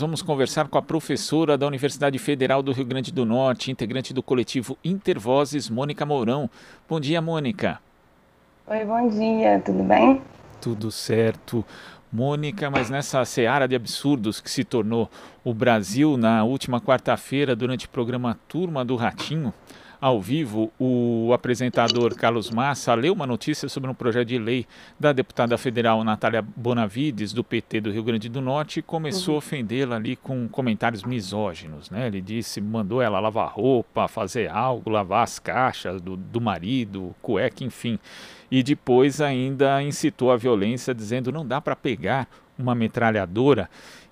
Vamos conversar com a professora da Universidade Federal do Rio Grande do Norte, integrante do coletivo Intervozes, Mônica Mourão. Bom dia, Mônica. Oi, bom dia, tudo bem? Tudo certo. Mônica, mas nessa seara de absurdos que se tornou o Brasil na última quarta-feira, durante o programa Turma do Ratinho, ao vivo, o apresentador Carlos Massa leu uma notícia sobre um projeto de lei da deputada federal Natália Bonavides, do PT do Rio Grande do Norte, e começou uhum. a ofendê-la ali com comentários misóginos. Né? Ele disse, mandou ela lavar roupa, fazer algo, lavar as caixas do, do marido, cueca, enfim. E depois ainda incitou a violência, dizendo não dá para pegar uma metralhadora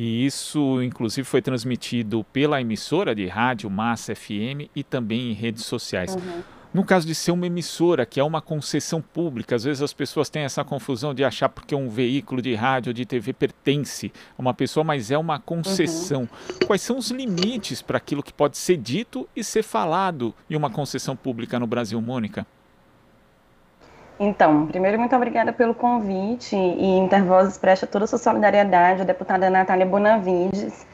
e isso, inclusive, foi transmitido pela emissora de rádio Massa FM e também em redes sociais. Uhum. No caso de ser uma emissora, que é uma concessão pública, às vezes as pessoas têm essa confusão de achar porque um veículo de rádio ou de TV pertence a uma pessoa, mas é uma concessão. Uhum. Quais são os limites para aquilo que pode ser dito e ser falado em uma concessão pública no Brasil, Mônica? Então, primeiro, muito obrigada pelo convite e Intervozes presta toda a sua solidariedade à deputada Natália Bonavides.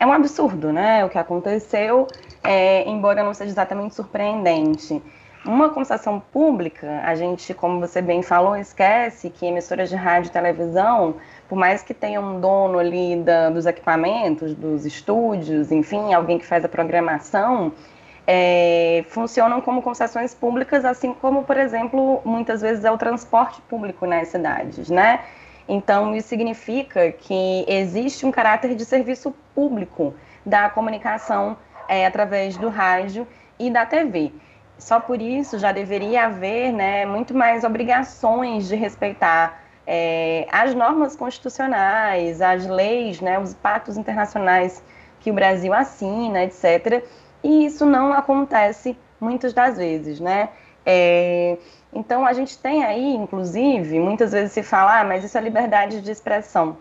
É um absurdo, né, o que aconteceu, é, embora não seja exatamente surpreendente. Uma concessão pública, a gente, como você bem falou, esquece que emissoras de rádio e televisão, por mais que tenha um dono ali da, dos equipamentos, dos estúdios, enfim, alguém que faz a programação, é, funcionam como concessões públicas, assim como, por exemplo, muitas vezes é o transporte público nas cidades, né? Então, isso significa que existe um caráter de serviço público da comunicação é, através do rádio e da TV. Só por isso já deveria haver né, muito mais obrigações de respeitar é, as normas constitucionais, as leis, né, os pactos internacionais que o Brasil assina, etc e isso não acontece muitas das vezes, né? É, então a gente tem aí, inclusive, muitas vezes se fala, ah, mas isso é liberdade de expressão.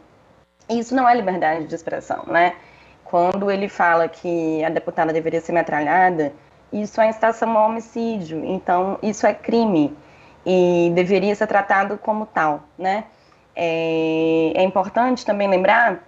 Isso não é liberdade de expressão, né? Quando ele fala que a deputada deveria ser metralhada, isso é incitação ao homicídio, então isso é crime e deveria ser tratado como tal, né? É, é importante também lembrar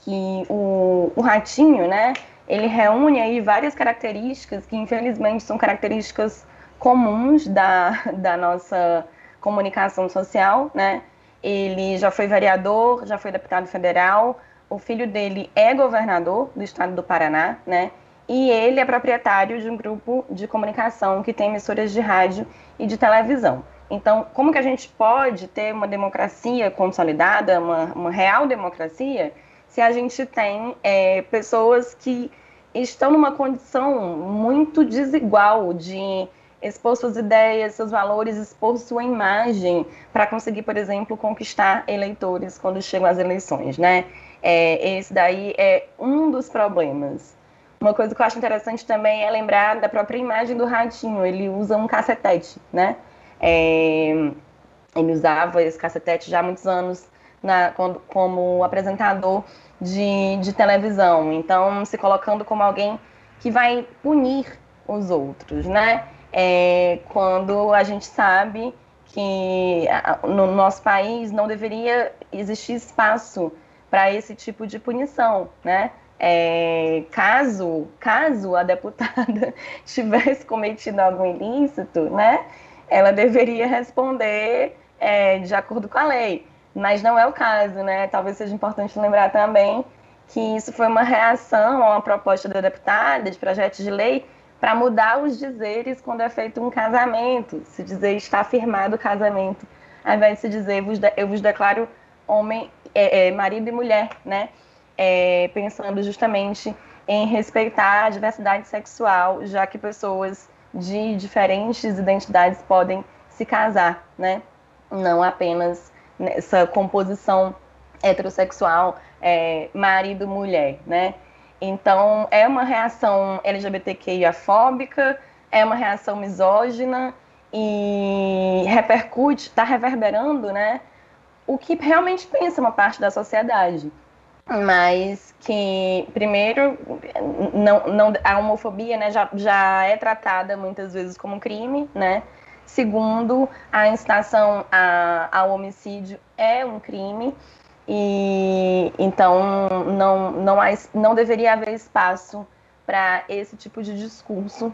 que o, o ratinho, né? Ele reúne aí várias características que infelizmente são características comuns da, da nossa comunicação social, né? Ele já foi vereador, já foi deputado federal, o filho dele é governador do estado do Paraná, né? E ele é proprietário de um grupo de comunicação que tem emissoras de rádio e de televisão. Então, como que a gente pode ter uma democracia consolidada, uma, uma real democracia, se a gente tem é, pessoas que estão numa condição muito desigual de expor suas ideias, seus valores, expor sua imagem para conseguir, por exemplo, conquistar eleitores quando chegam às eleições, né? É, esse daí é um dos problemas. Uma coisa que eu acho interessante também é lembrar da própria imagem do ratinho. Ele usa um cacetete, né? É, ele usava esse cacetete já há muitos anos na, quando, como apresentador de, de televisão. Então, se colocando como alguém que vai punir os outros, né? É, quando a gente sabe que no nosso país não deveria existir espaço para esse tipo de punição, né? É, caso, caso a deputada tivesse cometido algum ilícito, né? Ela deveria responder é, de acordo com a lei mas não é o caso, né? Talvez seja importante lembrar também que isso foi uma reação a uma proposta da deputada de projeto de lei para mudar os dizeres quando é feito um casamento, se dizer está firmado o casamento, ao invés de se dizer eu vos, de, eu vos declaro homem, é, é, marido e mulher, né? É, pensando justamente em respeitar a diversidade sexual, já que pessoas de diferentes identidades podem se casar, né? Não apenas nessa composição heterossexual é, marido-mulher, né? Então, é uma reação LGBTQIA-fóbica, é uma reação misógina e repercute, está reverberando, né? O que realmente pensa uma parte da sociedade. Mas que, primeiro, não, não, a homofobia né, já, já é tratada muitas vezes como crime, né? Segundo, a incitação a, ao homicídio é um crime e então não, não, há, não deveria haver espaço para esse tipo de discurso,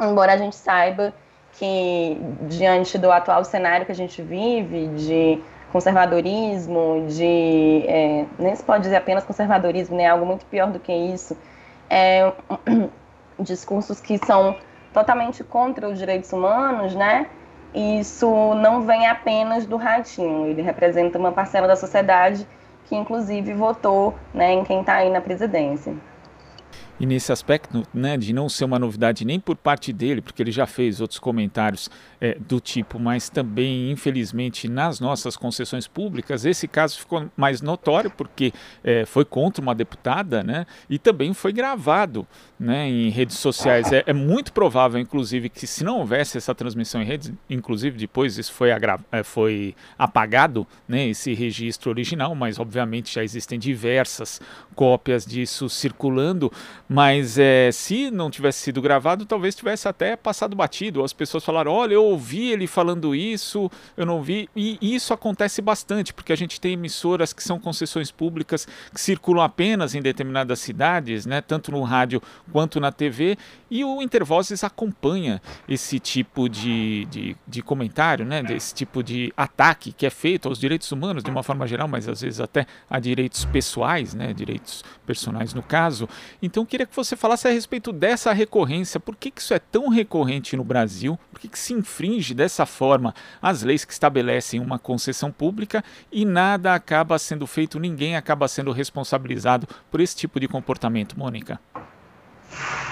embora a gente saiba que diante do atual cenário que a gente vive, de conservadorismo, de é, nem se pode dizer apenas conservadorismo, né? Algo muito pior do que isso. É, discursos que são totalmente contra os direitos humanos, né? Isso não vem apenas do ratinho, ele representa uma parcela da sociedade que inclusive votou né, em quem está aí na presidência. E nesse aspecto, né, de não ser uma novidade nem por parte dele, porque ele já fez outros comentários é, do tipo, mas também, infelizmente, nas nossas concessões públicas, esse caso ficou mais notório porque é, foi contra uma deputada, né, e também foi gravado, né, em redes sociais. É, é, muito provável, inclusive, que se não houvesse essa transmissão em redes, inclusive depois isso foi, é, foi apagado, né, esse registro original, mas obviamente já existem diversas cópias disso circulando mas é, se não tivesse sido gravado, talvez tivesse até passado batido. As pessoas falaram: olha, eu ouvi ele falando isso, eu não vi. E isso acontece bastante, porque a gente tem emissoras que são concessões públicas que circulam apenas em determinadas cidades, né, tanto no rádio quanto na TV, e o Intervozes acompanha esse tipo de, de, de comentário, né, desse tipo de ataque que é feito aos direitos humanos de uma forma geral, mas às vezes até a direitos pessoais, né, direitos personais no caso. Então, queria que você falasse a respeito dessa recorrência. Por que, que isso é tão recorrente no Brasil? Por que, que se infringe dessa forma as leis que estabelecem uma concessão pública e nada acaba sendo feito, ninguém acaba sendo responsabilizado por esse tipo de comportamento, Mônica?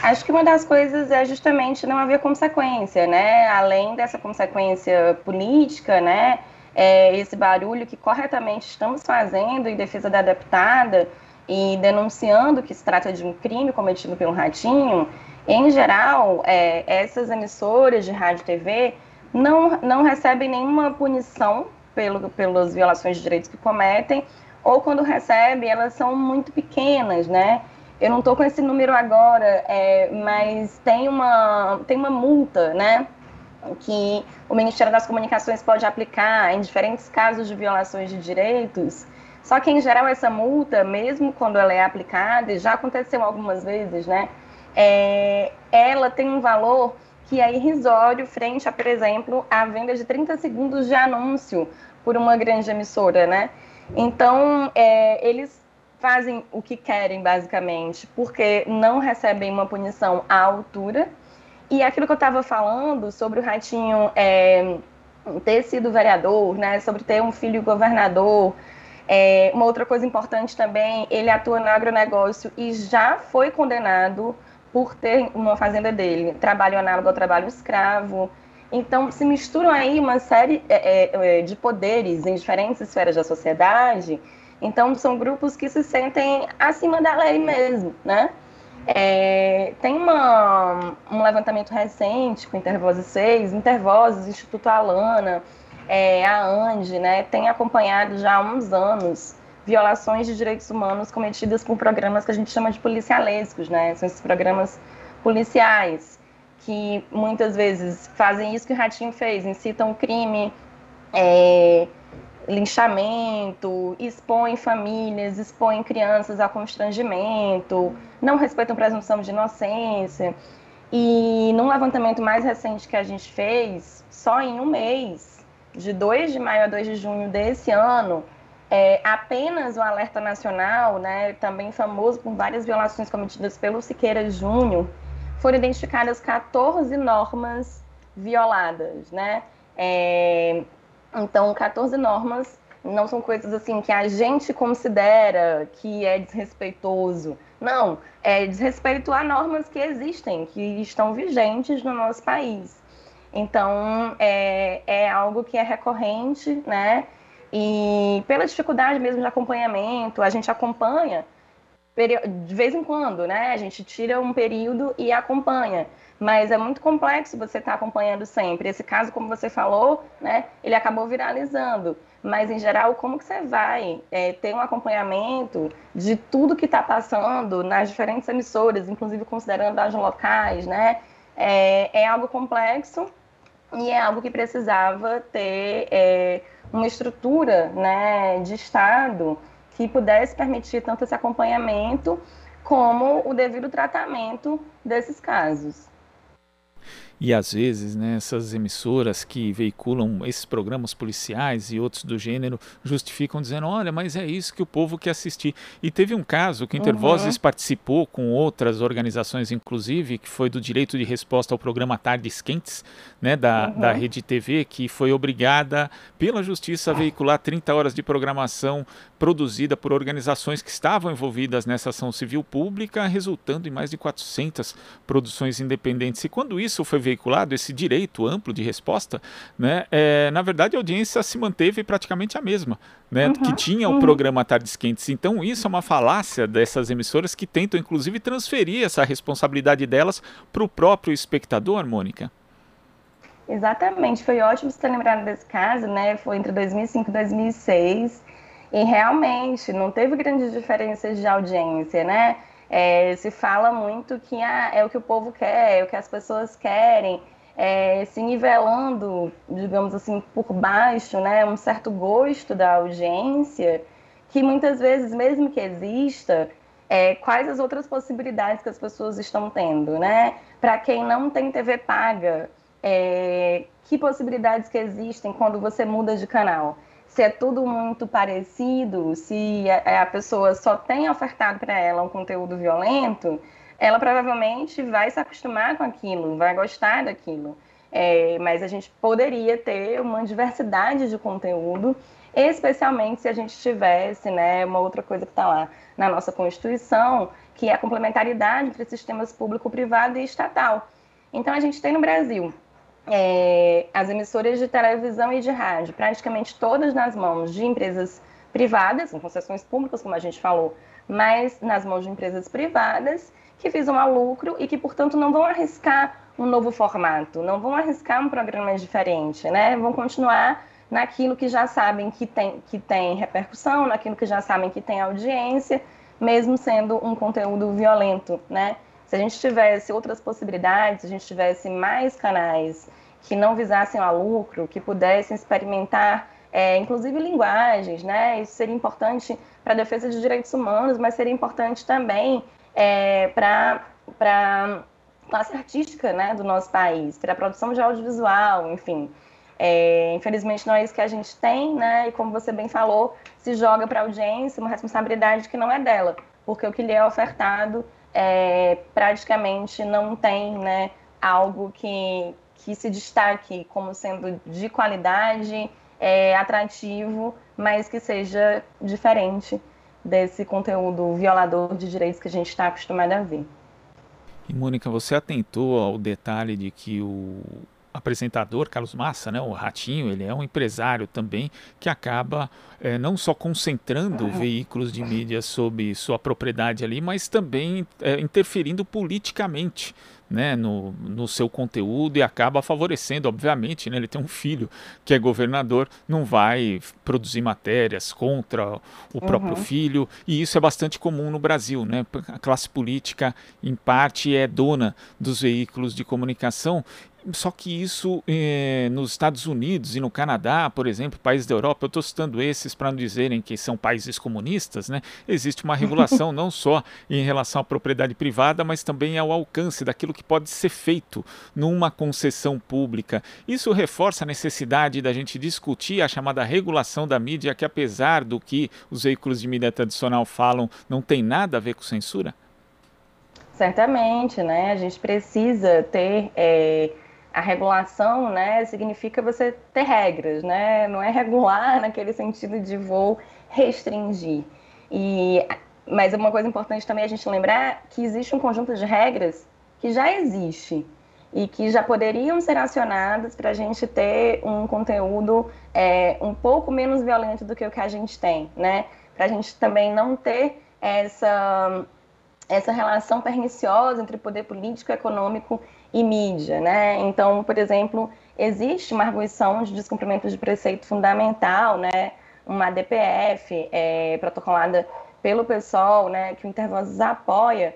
Acho que uma das coisas é justamente não haver consequência, né? Além dessa consequência política, né? É esse barulho que corretamente estamos fazendo em defesa da deputada, e denunciando que se trata de um crime cometido pelo Ratinho, em geral, é, essas emissoras de rádio e TV não, não recebem nenhuma punição pelo, pelas violações de direitos que cometem, ou quando recebem, elas são muito pequenas, né? Eu não estou com esse número agora, é, mas tem uma, tem uma multa, né? Que o Ministério das Comunicações pode aplicar em diferentes casos de violações de direitos só que, em geral, essa multa, mesmo quando ela é aplicada, e já aconteceu algumas vezes, né? É, ela tem um valor que é irrisório frente a, por exemplo, a venda de 30 segundos de anúncio por uma grande emissora, né? Então, é, eles fazem o que querem, basicamente, porque não recebem uma punição à altura. E aquilo que eu estava falando sobre o Ratinho é, ter sido vereador, né, sobre ter um filho governador, é, uma outra coisa importante também, ele atua no agronegócio e já foi condenado por ter uma fazenda dele, trabalho análogo ao trabalho escravo. Então, se misturam aí uma série é, é, é, de poderes em diferentes esferas da sociedade. Então, são grupos que se sentem acima da lei mesmo, né? É, tem uma, um levantamento recente com Intervozes 6, Intervozes, Instituto Alana, é, a ANDE, né, tem acompanhado já há uns anos violações de direitos humanos cometidas por programas que a gente chama de policialescos, né? São esses programas policiais que muitas vezes fazem isso que o Ratinho fez, incitam crime, é, linchamento, expõem famílias, expõem crianças a constrangimento, não respeitam presunção de inocência. E num levantamento mais recente que a gente fez, só em um mês, de 2 de maio a 2 de junho desse ano, é, apenas o Alerta Nacional, né, também famoso por várias violações cometidas pelo Siqueira Júnior, foram identificadas 14 normas violadas, né? É, então, 14 normas não são coisas assim que a gente considera que é desrespeitoso. Não, é desrespeito a normas que existem, que estão vigentes no nosso país. Então, é, é algo que é recorrente, né? E pela dificuldade mesmo de acompanhamento, a gente acompanha de vez em quando, né? A gente tira um período e acompanha. Mas é muito complexo você estar tá acompanhando sempre. Esse caso, como você falou, né? Ele acabou viralizando. Mas, em geral, como que você vai é, ter um acompanhamento de tudo que está passando nas diferentes emissoras, inclusive considerando as locais, né? É, é algo complexo e é algo que precisava ter é, uma estrutura né, de Estado que pudesse permitir tanto esse acompanhamento como o devido tratamento desses casos. E às vezes, né, essas emissoras que veiculam esses programas policiais e outros do gênero justificam dizendo: olha, mas é isso que o povo quer assistir. E teve um caso que Intervozes uhum. participou com outras organizações, inclusive, que foi do direito de resposta ao programa Tardes Quentes, né, da, uhum. da Rede TV, que foi obrigada pela justiça a veicular 30 horas de programação produzida por organizações que estavam envolvidas nessa ação civil pública, resultando em mais de 400 produções independentes. E quando isso foi veiculado, esse direito amplo de resposta, né, é, na verdade a audiência se manteve praticamente a mesma, né, uhum, que tinha uhum. o programa Tardes Quentes. Então isso é uma falácia dessas emissoras que tentam inclusive transferir essa responsabilidade delas para o próprio espectador, Mônica. Exatamente, foi ótimo você ter lembrado desse caso, né? Foi entre 2005 e 2006. E realmente não teve grandes diferenças de audiência, né? É, se fala muito que ah, é o que o povo quer, é o que as pessoas querem, é, se nivelando, digamos assim, por baixo, né, um certo gosto da audiência, que muitas vezes, mesmo que exista, é, quais as outras possibilidades que as pessoas estão tendo, né? Para quem não tem TV paga, é, que possibilidades que existem quando você muda de canal? Se é tudo muito parecido, se a, pessoa só tem ofertado para ela um conteúdo violento, ela provavelmente vai se acostumar com aquilo, vai gostar daquilo. É, mas a gente poderia ter uma diversidade de conteúdo, especialmente se a gente tivesse, né, uma outra coisa que está lá na nossa Constituição, que é a complementaridade entre sistemas público-privado e estatal. Então, a gente tem no Brasil é, as emissoras de televisão e de rádio, praticamente todas nas mãos de empresas privadas, em concessões públicas, como a gente falou, mas nas mãos de empresas privadas que visam a lucro e que, portanto, não vão arriscar um novo formato, não vão arriscar um programa diferente, né? Vão continuar naquilo que já sabem que tem, que tem repercussão, naquilo que já sabem que tem audiência, mesmo sendo um conteúdo violento, né? Se a gente tivesse outras possibilidades, se a gente tivesse mais canais que não visassem a lucro, que pudessem experimentar, é, inclusive linguagens, né? Isso seria importante para a defesa de direitos humanos, mas seria importante também é, para a classe artística né, do nosso país, para a produção de audiovisual, enfim. É, infelizmente não é isso que a gente tem, né? E como você bem falou, se joga para a audiência uma responsabilidade que não é dela, porque o que lhe é ofertado é, praticamente não tem né, algo que, que se destaque como sendo de qualidade, é, atrativo, mas que seja diferente desse conteúdo violador de direitos que a gente está acostumado a ver. E Mônica, você atentou ao detalhe de que o apresentador Carlos Massa, né, o Ratinho, ele é um empresário também que acaba é, não só concentrando veículos de mídia sob sua propriedade ali, mas também é, interferindo politicamente né, no, no seu conteúdo e acaba favorecendo, obviamente, né, ele tem um filho que é governador, não vai produzir matérias contra o próprio uhum. filho, e isso é bastante comum no Brasil. Né? A classe política, em parte, é dona dos veículos de comunicação só que isso eh, nos Estados Unidos e no Canadá, por exemplo, países da Europa, eu estou citando esses para não dizerem que são países comunistas, né? Existe uma regulação não só em relação à propriedade privada, mas também ao alcance daquilo que pode ser feito numa concessão pública. Isso reforça a necessidade da gente discutir a chamada regulação da mídia, que apesar do que os veículos de mídia tradicional falam, não tem nada a ver com censura? Certamente, né? A gente precisa ter é, a regulação, né, significa você ter regras, né? Não é regular naquele sentido de vou restringir. E mas uma coisa importante também é a gente lembrar que existe um conjunto de regras que já existe e que já poderiam ser acionadas para a gente ter um conteúdo é, um pouco menos violento do que o que a gente tem, né? Para a gente também não ter essa essa relação perniciosa entre poder político, econômico e mídia, né? Então, por exemplo, existe uma arguição de descumprimento de preceito fundamental, né? Uma DPF é, protocolada pelo PSOL, né? Que o Intervozes apoia,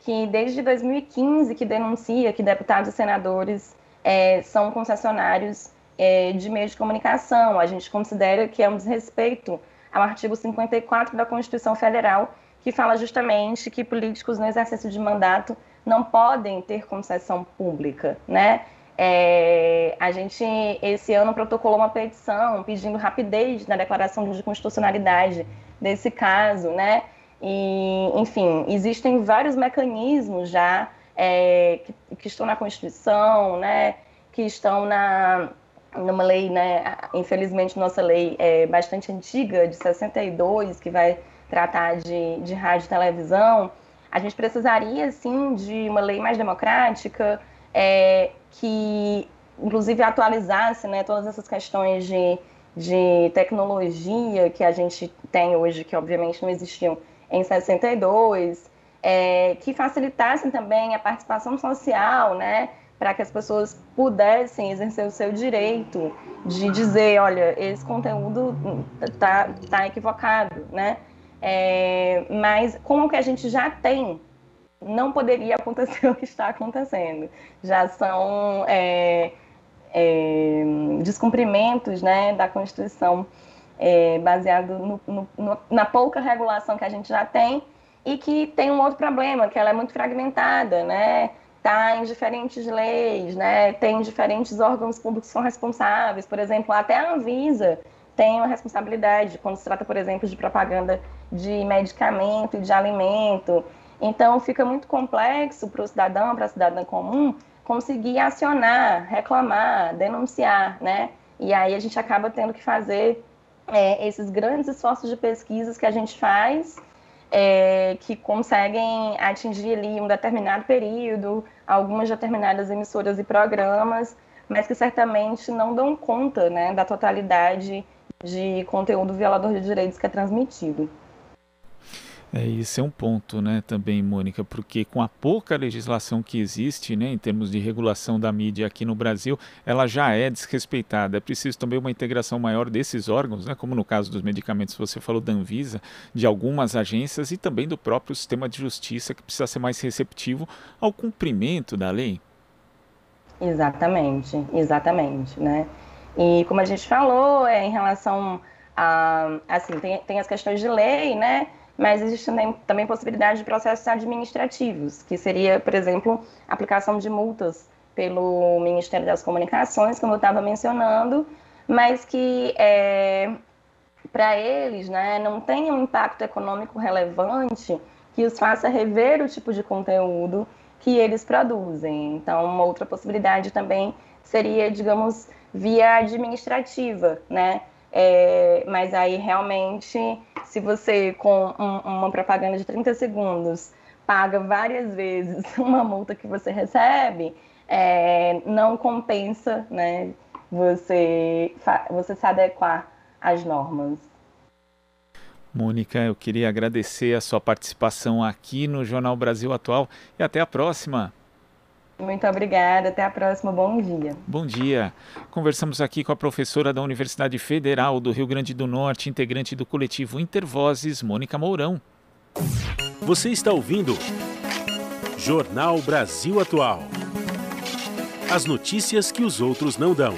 que desde 2015 que denuncia que deputados e senadores é, são concessionários é, de meios de comunicação. A gente considera que é um desrespeito ao artigo 54 da Constituição Federal, que fala justamente que políticos no exercício de mandato não podem ter concessão pública, né? É, a gente, esse ano, protocolou uma petição pedindo rapidez na declaração de constitucionalidade desse caso, né? E, enfim, existem vários mecanismos já é, que, que, estão na Constituição, né? Que estão na numa lei, né? Infelizmente, nossa lei é bastante antiga, de 62, que vai tratar de, de rádio e televisão. A gente precisaria, sim, de uma lei mais democrática, é, que, inclusive, atualizasse né, todas essas questões de, de tecnologia que a gente tem hoje, que obviamente não existiam em 62, é, que facilitassem também a participação social, né, para que as pessoas pudessem exercer o seu direito de dizer, olha, esse conteúdo está tá equivocado, né? É, mas como que a gente já tem, não poderia acontecer o que está acontecendo. Já são é, é, descumprimentos né, da Constituição é, baseado no, no, no, na pouca regulação que a gente já tem e que tem um outro problema, que ela é muito fragmentada, né? Está em diferentes leis, né? Tem diferentes órgãos públicos que são responsáveis, por exemplo, até a Anvisa tem uma responsabilidade quando se trata, por exemplo, de propaganda de medicamento e de alimento. Então, fica muito complexo para o cidadão, para a cidadã comum, conseguir acionar, reclamar, denunciar, né? E aí a gente acaba tendo que fazer é, esses grandes esforços de pesquisas que a gente faz, é, que conseguem atingir ali um determinado período, algumas determinadas emissoras e programas, mas que certamente não dão conta né, da totalidade de conteúdo violador de direitos que é transmitido. É, esse é um ponto, né, também, Mônica, porque com a pouca legislação que existe, né, em termos de regulação da mídia aqui no Brasil, ela já é desrespeitada. É preciso também uma integração maior desses órgãos, né, como no caso dos medicamentos, você falou da Anvisa, de algumas agências e também do próprio sistema de justiça, que precisa ser mais receptivo ao cumprimento da lei. Exatamente, exatamente, né? E como a gente falou, é, em relação a, assim, tem, tem as questões de lei, né? Mas existe também, também possibilidade de processos administrativos, que seria, por exemplo, aplicação de multas pelo Ministério das Comunicações, como eu estava mencionando, mas que é, para eles né, não tem um impacto econômico relevante que os faça rever o tipo de conteúdo que eles produzem. Então, uma outra possibilidade também seria, digamos, via administrativa, né? É, mas aí realmente, se você com um, uma propaganda de 30 segundos paga várias vezes uma multa que você recebe, é, não compensa, né? Você, você se adequar às normas. Mônica, eu queria agradecer a sua participação aqui no Jornal Brasil Atual e até a próxima. Muito obrigada, até a próxima, bom dia. Bom dia. Conversamos aqui com a professora da Universidade Federal do Rio Grande do Norte, integrante do coletivo Intervozes, Mônica Mourão. Você está ouvindo Jornal Brasil Atual. As notícias que os outros não dão.